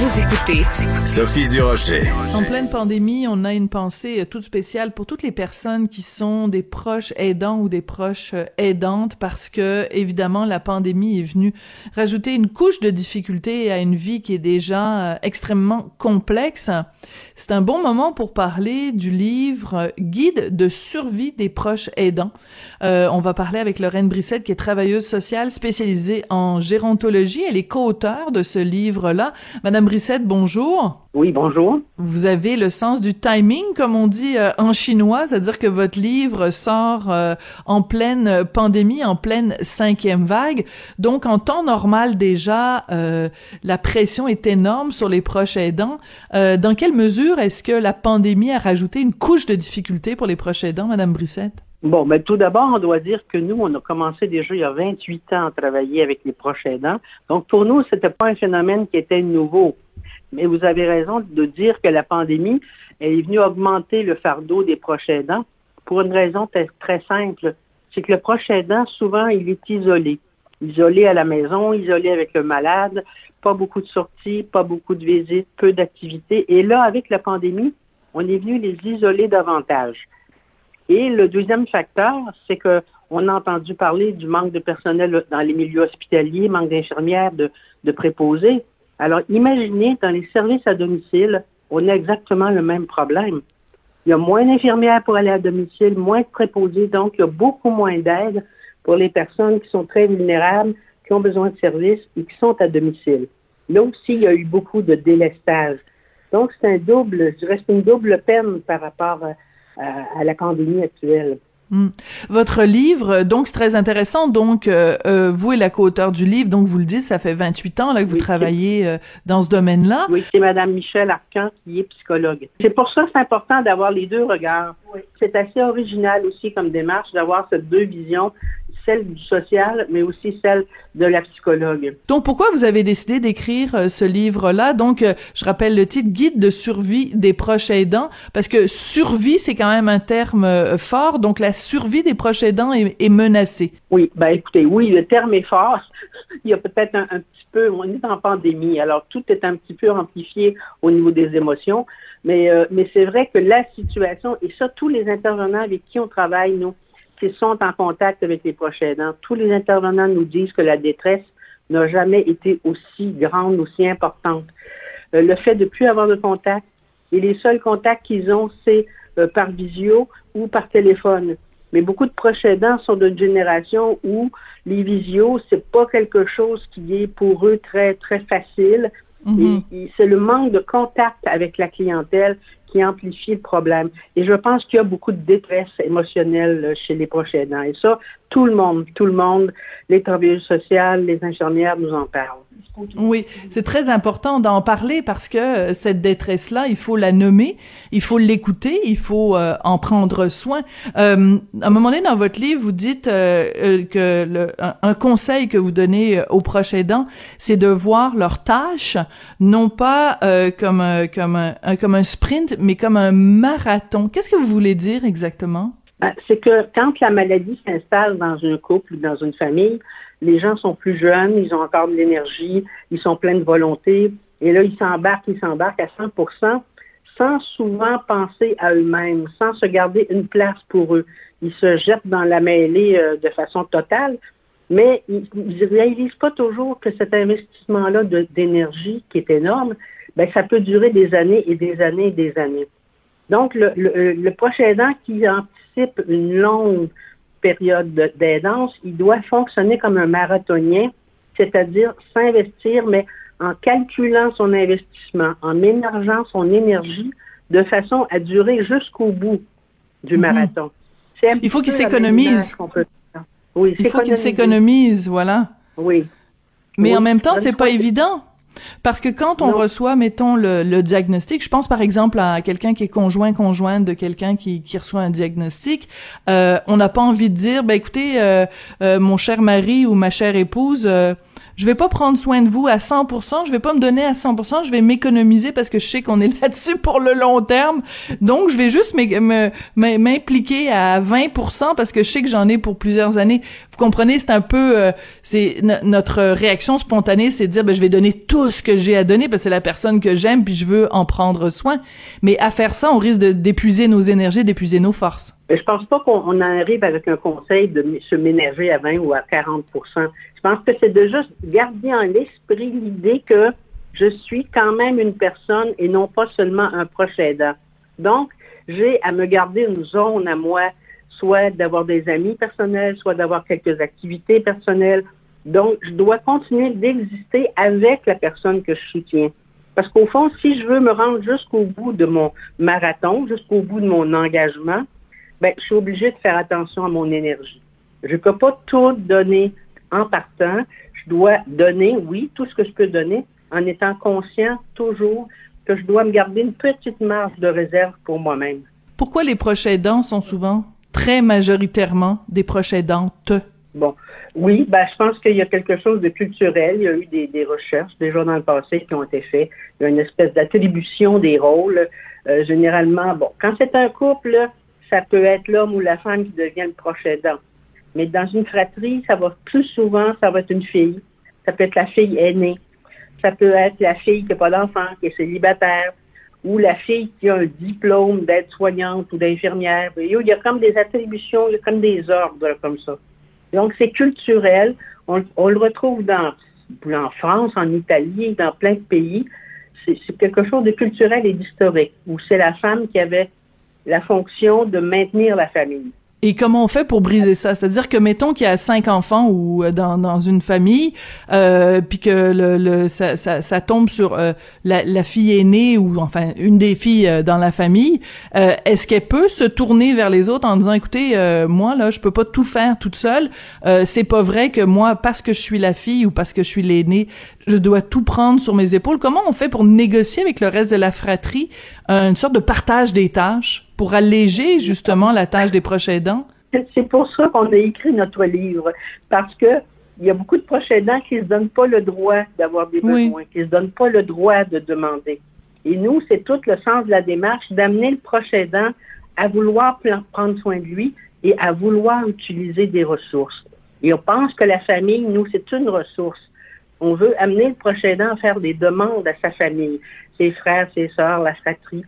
Vous écoutez Sophie Durocher. En pleine pandémie, on a une pensée toute spéciale pour toutes les personnes qui sont des proches aidants ou des proches aidantes parce que, évidemment, la pandémie est venue rajouter une couche de difficulté à une vie qui est déjà euh, extrêmement complexe. C'est un bon moment pour parler du livre Guide de survie des proches aidants. Euh, on va parler avec Lorraine Brissette, qui est travailleuse sociale spécialisée en gérontologie. Elle est co-auteure de ce livre-là. Madame Brissette, bonjour. Oui, bonjour. Vous avez le sens du timing, comme on dit euh, en chinois, c'est-à-dire que votre livre sort euh, en pleine pandémie, en pleine cinquième vague. Donc, en temps normal déjà, euh, la pression est énorme sur les proches aidants. dans quelle mesure est-ce que la pandémie a rajouté une couche de difficulté pour les proches aidants, Madame Brissette? Bon, mais tout d'abord, on doit dire que nous, on a commencé déjà il y a 28 ans à travailler avec les proches aidants. Donc, pour nous, c'était pas un phénomène qui était nouveau. Mais vous avez raison de dire que la pandémie est venue augmenter le fardeau des proches aidants pour une raison très simple. C'est que le proche aidant, souvent, il est isolé. Isolé à la maison, isolé avec le malade, pas beaucoup de sorties, pas beaucoup de visites, peu d'activités. Et là, avec la pandémie, on est venu les isoler davantage. Et le deuxième facteur, c'est que on a entendu parler du manque de personnel dans les milieux hospitaliers, manque d'infirmières, de, préposés. Alors, imaginez, dans les services à domicile, on a exactement le même problème. Il y a moins d'infirmières pour aller à domicile, moins de préposés, donc il y a beaucoup moins d'aide pour les personnes qui sont très vulnérables, qui ont besoin de services et qui sont à domicile. Là aussi, il y a eu beaucoup de délestage. Donc, c'est un double, je dirais, c'est une double peine par rapport à, à la pandémie actuelle. Hmm. Votre livre, donc c'est très intéressant. Donc, euh, euh, vous et la co-auteur du livre, donc vous le dites, ça fait 28 ans là, que vous travaillez euh, dans ce domaine-là. Oui, c'est Madame Michel Arcan qui est psychologue. C'est pour ça que c'est important d'avoir les deux regards. Oui. C'est assez original aussi comme démarche d'avoir ces deux visions celle du social, mais aussi celle de la psychologue. Donc, pourquoi vous avez décidé d'écrire euh, ce livre-là? Donc, euh, je rappelle le titre, Guide de survie des proches aidants, parce que survie, c'est quand même un terme euh, fort, donc la survie des proches aidants est, est menacée. Oui, ben écoutez, oui, le terme est fort. Il y a peut-être un, un petit peu, on est en pandémie, alors tout est un petit peu amplifié au niveau des émotions, mais, euh, mais c'est vrai que la situation, et ça, tous les intervenants avec qui on travaille, nous, qui sont en contact avec les proches aidants, tous les intervenants nous disent que la détresse n'a jamais été aussi grande, aussi importante. Euh, le fait de plus avoir de contact, et les seuls contacts qu'ils ont, c'est euh, par visio ou par téléphone. Mais beaucoup de proches aidants sont d'une génération où les visios, c'est pas quelque chose qui est pour eux très, très facile. Mm -hmm. Et, c'est le manque de contact avec la clientèle qui amplifie le problème. Et je pense qu'il y a beaucoup de détresse émotionnelle chez les proches aidants. Et ça, tout le monde, tout le monde, les travailleurs sociaux, les infirmières nous en parlent. Oui, c'est très important d'en parler parce que euh, cette détresse-là, il faut la nommer, il faut l'écouter, il faut euh, en prendre soin. Euh, à un moment donné, dans votre livre, vous dites euh, que le, un, conseil que vous donnez aux proches aidants, c'est de voir leurs tâches non pas comme comme un, comme un sprint, mais comme un marathon. Qu'est-ce que vous voulez dire exactement? C'est que quand la maladie s'installe dans un couple ou dans une famille, les gens sont plus jeunes, ils ont encore de l'énergie, ils sont pleins de volonté, et là, ils s'embarquent, ils s'embarquent à 100% sans souvent penser à eux-mêmes, sans se garder une place pour eux. Ils se jettent dans la mêlée euh, de façon totale, mais ils ne réalisent pas toujours que cet investissement-là d'énergie, qui est énorme, ben, ça peut durer des années et des années et des années. Donc, le, le, le prochain aidant qui anticipe une longue période d'aidance, il doit fonctionner comme un marathonien, c'est-à-dire s'investir, mais en calculant son investissement, en ménageant son énergie de façon à durer jusqu'au bout du mhm. marathon. Il faut qu'il s'économise. Oui, il faut qu'il s'économise, voilà. Oui. Mais en même temps, c'est pas évident. Parce que quand on reçoit, mettons, le, diagnostic, je pense par exemple à quelqu'un qui est conjoint, conjointe de quelqu'un qui, qui reçoit un diagnostic, euh, on n'a pas envie de dire, ben écoutez, euh, euh, mon cher mari ou ma chère épouse, je vais pas prendre soin de vous à 100%, je vais pas me donner à 100%, je vais m'économiser parce que je sais qu'on est là-dessus pour le long terme. Donc je vais juste m'impliquer à 20% parce que je sais que j'en ai pour plusieurs années. Comprenez, c'est un peu euh, c'est notre réaction spontanée, c'est de dire ben, je vais donner tout ce que j'ai à donner parce que c'est la personne que j'aime puis je veux en prendre soin. Mais à faire ça, on risque d'épuiser nos énergies, d'épuiser nos forces. Je pense pas qu'on arrive avec un conseil de se ménager à 20 ou à 40% Je pense que c'est de juste garder en l'esprit l'idée que je suis quand même une personne et non pas seulement un proche aidant. Donc, j'ai à me garder une zone à moi, soit d'avoir des amis personnels, soit d'avoir quelques activités personnelles. Donc, je dois continuer d'exister avec la personne que je soutiens. Parce qu'au fond, si je veux me rendre jusqu'au bout de mon marathon, jusqu'au bout de mon engagement, ben, je suis obligée de faire attention à mon énergie. Je ne peux pas tout donner en partant. Je dois donner, oui, tout ce que je peux donner, en étant conscient toujours que je dois me garder une petite marge de réserve pour moi-même. Pourquoi les proches aidants sont souvent, très majoritairement, des proches aidantes? Bon, oui, ben, je pense qu'il y a quelque chose de culturel. Il y a eu des, recherches déjà dans le passé qui ont été faites. Il y a une espèce d'attribution des rôles. Euh, généralement, bon, quand c'est un couple, ça peut être l'homme ou la femme qui devient le proche aidant. Mais dans une fratrie, ça va plus souvent, ça va être une fille. Ça peut être la fille aînée. Ça peut être la fille qui n'a pas d'enfant, qui est célibataire, ou la fille qui a un diplôme d'aide-soignante ou d'infirmière. Il y a comme des attributions, il y a comme des ordres comme ça. Donc, c'est culturel. On, le retrouve dans, en France, en Italie, dans plein de pays. C'est quelque chose de culturel et d'historique, où c'est la femme qui avait la fonction de maintenir la famille. Et comment on fait pour briser ça? C'est-à-dire que mettons qu'il y a cinq enfants ou euh, dans, dans une famille, euh, puis que le, le ça, ça, tombe sur euh, la, la, fille aînée ou enfin une des filles euh, dans la famille. Est-ce qu'elle peut se tourner vers les autres en disant écoutez, moi là, je peux pas tout faire toute seule. c'est pas vrai que moi, parce que je suis la fille ou parce que je suis l'aînée, je dois tout prendre sur mes épaules? Comment on fait pour négocier avec le reste de la fratrie une sorte de partage des tâches? Pour alléger justement la tâche des proches aidants? C'est pour ça qu'on a écrit notre livre, parce que il y a beaucoup de proches aidants qui ne se donnent pas le droit d'avoir des besoins, qui ne se donnent pas le droit de demander. Et nous, c'est tout le sens de la démarche d'amener le proche aidant à vouloir prendre soin de lui et à vouloir utiliser des ressources. Et on pense que la famille, nous, c'est une ressource. On veut amener le proche aidant à faire des demandes à sa famille, ses frères, ses sœurs, la fratrie,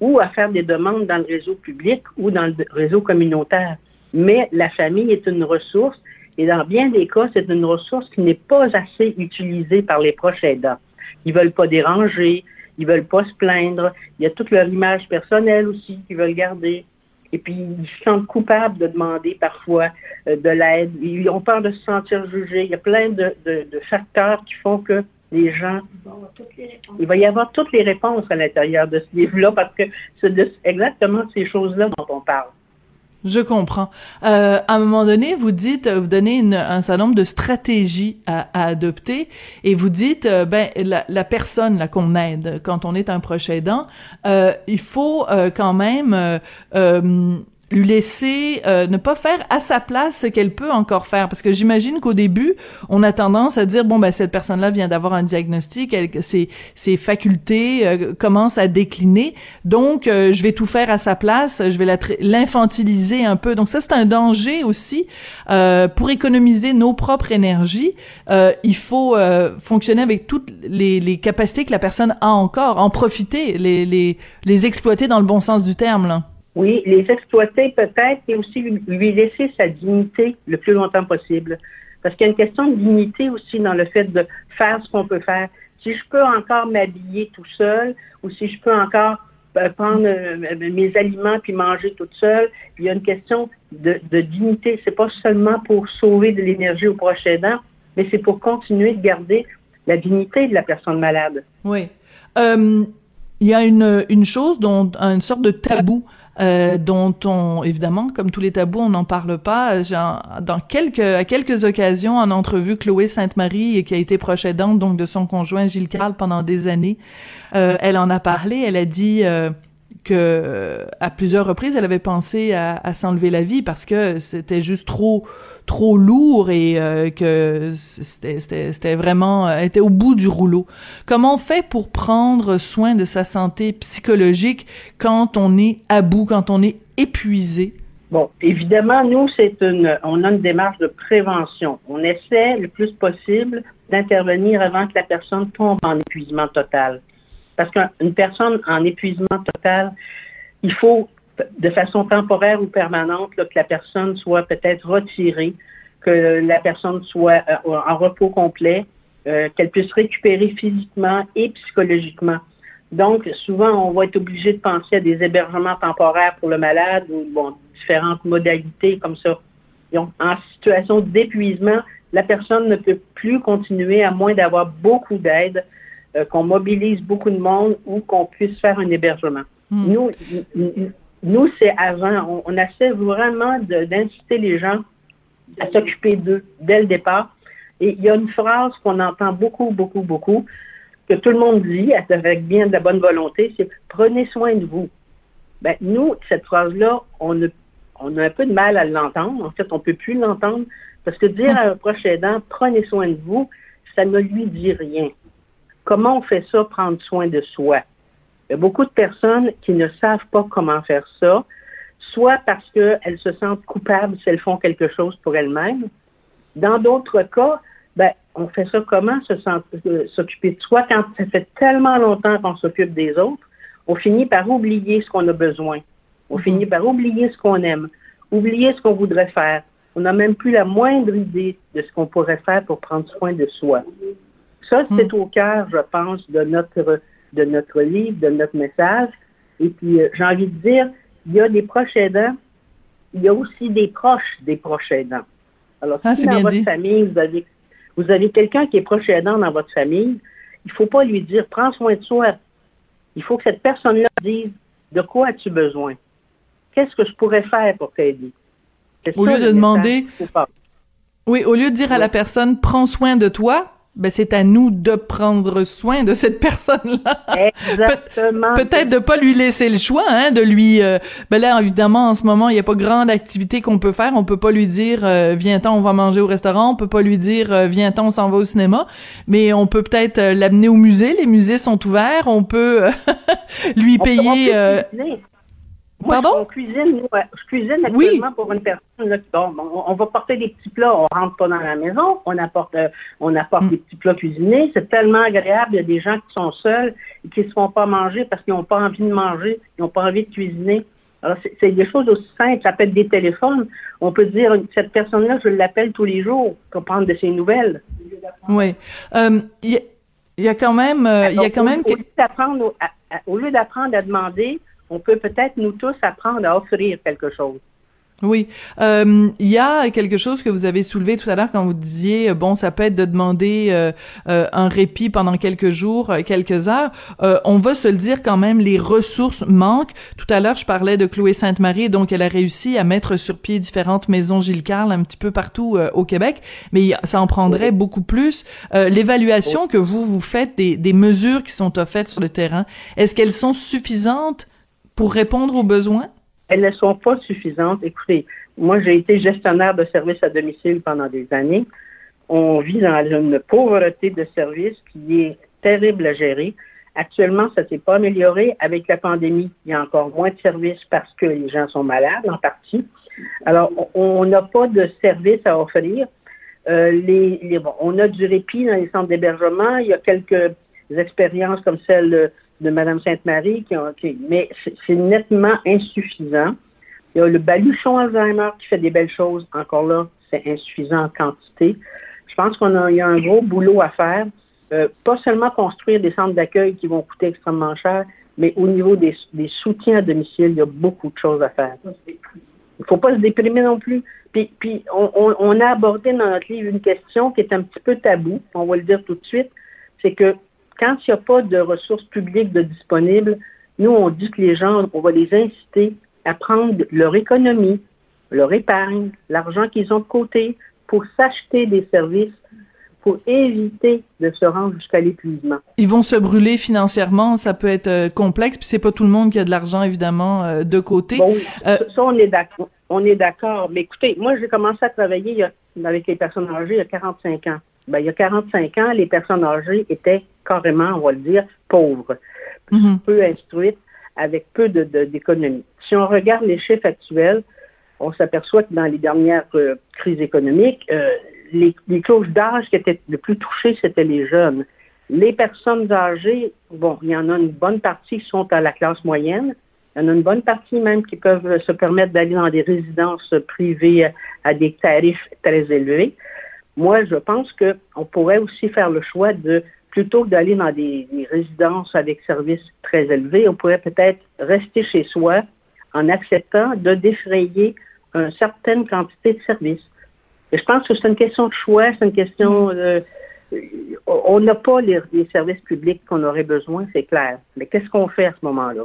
ou à faire des demandes dans le réseau public ou dans le réseau communautaire. Mais la famille est une ressource et dans bien des cas, c'est une ressource qui n'est pas assez utilisée par les proches aidants. Ils veulent pas déranger, ils veulent pas se plaindre. Il y a toute leur image personnelle aussi qu'ils veulent garder. Et puis, ils se sentent coupables de demander parfois euh, de l'aide. Ils ont peur de se sentir jugés. Il y a plein de, facteurs qui font que les gens. Il va y avoir toutes les réponses à l'intérieur de ce livre-là parce que c'est exactement ces choses-là dont on parle. Je comprends. Euh, à un moment donné, vous dites, vous donnez un certain nombre de stratégies à, adopter et vous dites, euh, ben la, personne là qu'on aide quand on est un proche aidant, euh, il faut euh, quand même lui laisser euh, ne pas faire à sa place ce qu'elle peut encore faire. Parce que j'imagine qu'au début on a tendance à dire bon ben cette personne là vient d'avoir un diagnostic elle, ses ses facultés euh, commencent à décliner. Donc euh, je vais tout faire à sa place je vais l'infantiliser un peu. Donc ça c'est un danger aussi pour économiser nos propres énergies. Il faut fonctionner avec toutes les, les capacités que la personne a encore en profiter les les les exploiter dans le bon sens du terme là oui, les exploiter peut-être et aussi lui laisser sa dignité le plus longtemps possible. Parce qu'il y a une question de dignité aussi dans le fait de faire ce qu'on peut faire. Si je peux encore m'habiller tout seul ou si je peux encore euh, prendre euh, mes aliments puis manger toute seule, il y a une question de, de dignité. C'est pas seulement pour sauver de l'énergie au prochain aidant, mais c'est pour continuer de garder la dignité de la personne malade. Oui. Euh, il y a une, une chose dont une sorte de tabou euh, dont on, évidemment, comme tous les tabous, on n'en parle pas. dans quelques, à quelques occasions, en entrevue, Chloé Sainte-Marie, qui a été proche aidante, donc de son conjoint Gilles Carle pendant des années, euh, elle en a parlé. Elle a dit euh, que à plusieurs reprises, elle avait pensé à, s'enlever la vie parce que c'était juste trop trop lourd et euh, que c'était vraiment euh, était au bout du rouleau. Comment on fait pour prendre soin de sa santé psychologique quand on est à bout, quand on est épuisé? Bon, évidemment, nous, c'est une, on a une démarche de prévention. On essaie le plus possible d'intervenir avant que la personne tombe en épuisement total. Parce qu'une personne en épuisement total, il faut de façon temporaire ou permanente, que la personne soit peut-être retirée, que la personne soit euh, en repos complet, euh, qu'elle puisse récupérer physiquement et psychologiquement. Donc, souvent, on va être obligé de penser à des hébergements temporaires pour le malade ou différentes modalités comme ça. Donc, en situation d'épuisement, la personne ne peut plus continuer à moins d'avoir beaucoup d'aide, euh, qu'on mobilise beaucoup de monde ou qu'on puisse faire un hébergement. Hmm. Nous, nous, c'est avant. On, essaie vraiment d'inciter les gens à s'occuper d'eux dès le départ. Et il y a une phrase qu'on entend beaucoup, beaucoup, beaucoup, que tout le monde dit avec bien de la bonne volonté, c'est prenez soin de vous. Ben, nous, cette phrase-là, on a, on a un peu de mal à l'entendre. En fait, on ne peut plus l'entendre parce que dire à un proche aidant, prenez soin de vous, ça ne lui dit rien. Comment on fait ça, prendre soin de soi? Il y a beaucoup de personnes qui ne savent pas comment faire ça, soit parce qu'elles se sentent coupables si elles font quelque chose pour elles-mêmes. Dans d'autres cas, ben, on fait ça comment euh, s'occuper de soi quand ça fait tellement longtemps qu'on s'occupe des autres, on finit par oublier ce qu'on a besoin. On finit par oublier ce qu'on aime, oublier ce qu'on voudrait faire. On n'a même plus la moindre idée de ce qu'on pourrait faire pour prendre soin de soi. Ça, c'est hmm. au cœur, je pense, de notre de notre livre, de notre message. Et puis, euh, j'ai envie de dire, il y a des proches aidants, il y a aussi des proches des proches aidants. Alors, ah, si dans votre famille, vous avez, vous avez quelqu'un qui est proche aidant dans votre famille, il ne faut pas lui dire, prends soin de soi. Il faut que cette personne-là dise, de quoi as-tu besoin? Qu'est-ce que je pourrais faire pour t'aider? Au lieu de demander, oui, au lieu de dire à la personne, prends soin de toi, ben c'est à nous de prendre soin de cette personne-là. Exactement. Pe peut-être de pas lui laisser le choix, hein, de lui. Euh, ben là, évidemment, en ce moment, il n'y a pas grande activité qu'on peut faire. On peut pas lui dire euh, viens-t'en, on va manger au restaurant. On peut pas lui dire euh, viens-t'en, on s'en va au cinéma. Mais on peut peut-être l'amener au musée. Les musées sont ouverts. On peut lui payer. Pardon? on cuisine, je cuisine actuellement pour une personne. on, va porter des petits plats, on rentre pas dans la maison, on apporte, euh, on apporte mm. des petits plats cuisinés. C'est tellement agréable. Il y a des gens qui sont seuls et qui ne se font pas manger parce qu'ils n'ont pas envie de manger, ils n'ont pas envie de cuisiner. Alors, c'est des choses aussi simples. Ça peut être des téléphones. On peut dire, cette personne-là, je l'appelle tous les jours pour prendre de ses nouvelles. Oui. Euh, il y, a quand même, euh, il y a quand même. au lieu d'apprendre à demander, on peut peut-être nous tous apprendre à offrir quelque chose. Oui, euh, il y a quelque chose que vous avez soulevé tout à l'heure quand vous disiez bon, ça peut être de demander euh, euh, un répit pendant quelques jours, quelques heures. on va se le dire quand même, les ressources manquent. Tout à l'heure, je parlais de Chloé Sainte-Marie, donc elle a réussi à mettre sur pied différentes maisons Gilles Carle un petit peu partout au Québec, mais ça en prendrait beaucoup plus. L'évaluation que vous vous faites des, des mesures qui sont offertes sur le terrain, est-ce qu'elles sont suffisantes pour répondre aux besoins? elles ne sont pas suffisantes. Écoutez, moi, j'ai été gestionnaire de services à domicile pendant des années. On vit dans une pauvreté de services qui est terrible à gérer. Actuellement, ça ne s'est pas amélioré. Avec la pandémie, il y a encore moins de services parce que les gens sont malades en partie. Alors, on n'a pas de services à offrir. Euh, les, on a du répit dans les centres d'hébergement. Il y a quelques expériences comme celle de Mme Sainte-Marie, qui, ont, mais c'est nettement insuffisant. Il y a le baluchon Alzheimer qui fait des belles choses. Encore là, c'est insuffisant en quantité. Je pense qu'on a, y a un gros boulot à faire. Euh, pas seulement construire des centres d'accueil qui vont coûter extrêmement cher, mais au niveau des, soutiens à domicile, il y a beaucoup de choses à faire. Il ne faut pas se déprimer non plus. Puis, puis on, a abordé dans notre livre une question qui est un petit peu tabou, on va le dire tout de suite, c'est que quand il n'y a pas de ressources publiques de disponibles, nous, on dit que les gens, on va les inciter à prendre leur économie, leur épargne, l'argent qu'ils ont de côté pour s'acheter des services pour éviter de se rendre jusqu'à l'épuisement. Ils vont se brûler financièrement, ça peut être euh, complexe, puis c'est pas tout le monde qui a de l'argent évidemment euh, de côté. Bon, euh, ça on est d'accord. On est d'accord. Mais écoutez, moi j'ai commencé à travailler avec les personnes âgées il y a 45 ans. Ben, il y a 45 ans, les personnes âgées étaient carrément, on va le dire, pauvres, mhm. peu instruites, avec peu d'économie. si on regarde les chiffres actuels, on s'aperçoit que dans les dernières crises économiques, les, les clauses d'âge qui étaient le plus touchées, c'était les jeunes. Les personnes âgées, bon, il y en a une bonne partie qui sont à la classe moyenne. Il y en a une bonne partie même qui peuvent se permettre d'aller dans des résidences privées à des tarifs très élevés. Moi, je pense qu'on pourrait aussi faire le choix de, plutôt que d'aller dans des, des, résidences avec services très élevés, on pourrait peut-être rester chez soi en acceptant de défrayer une certaine quantité de services je pense que c'est une question de choix, c'est une question de... On n'a pas les, services publics qu'on aurait besoin, c'est clair. Mais qu'est-ce qu'on fait à ce moment-là?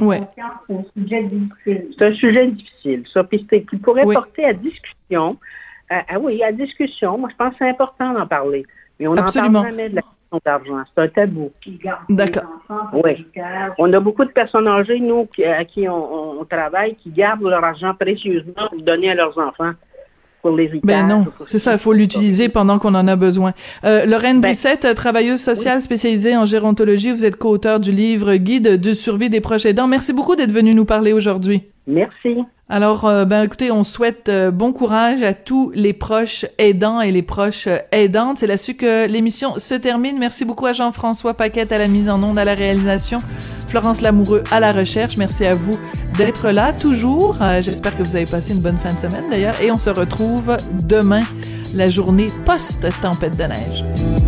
Ben, c'est un sujet difficile. C'est un sujet difficile, ça, puis qui pourrait porter à discussion. Ah oui, à discussion. Moi, je pense que c'est important d'en parler. Mais on n'en parle jamais de la question d'argent. C'est un tabou. D'accord. Oui. On a beaucoup de personnes âgées, nous, à qui on, on travaille, qui gardent leur argent précieusement pour donner à leurs enfants pour Ben non, c'est ça, il faut l'utiliser pendant qu'on en a besoin. Euh, Lorraine ben, Brissette, travailleuse sociale spécialisée en gérontologie, vous êtes co-auteur du livre Guide de survie des proches aidants. Merci beaucoup d'être venu nous parler aujourd'hui. Merci. Alors, euh, ben écoutez, on souhaite euh, bon courage à tous les proches aidants et les proches euh, aidantes. C'est là-dessus que l'émission se termine. Merci beaucoup à Jean-François Paquette à la mise en onde, à la réalisation, Florence Lamoureux à la recherche. Merci à vous d'être là toujours. J'espère que vous avez passé une bonne fin de semaine d'ailleurs. Et on se retrouve demain, la journée post-tempête de neige.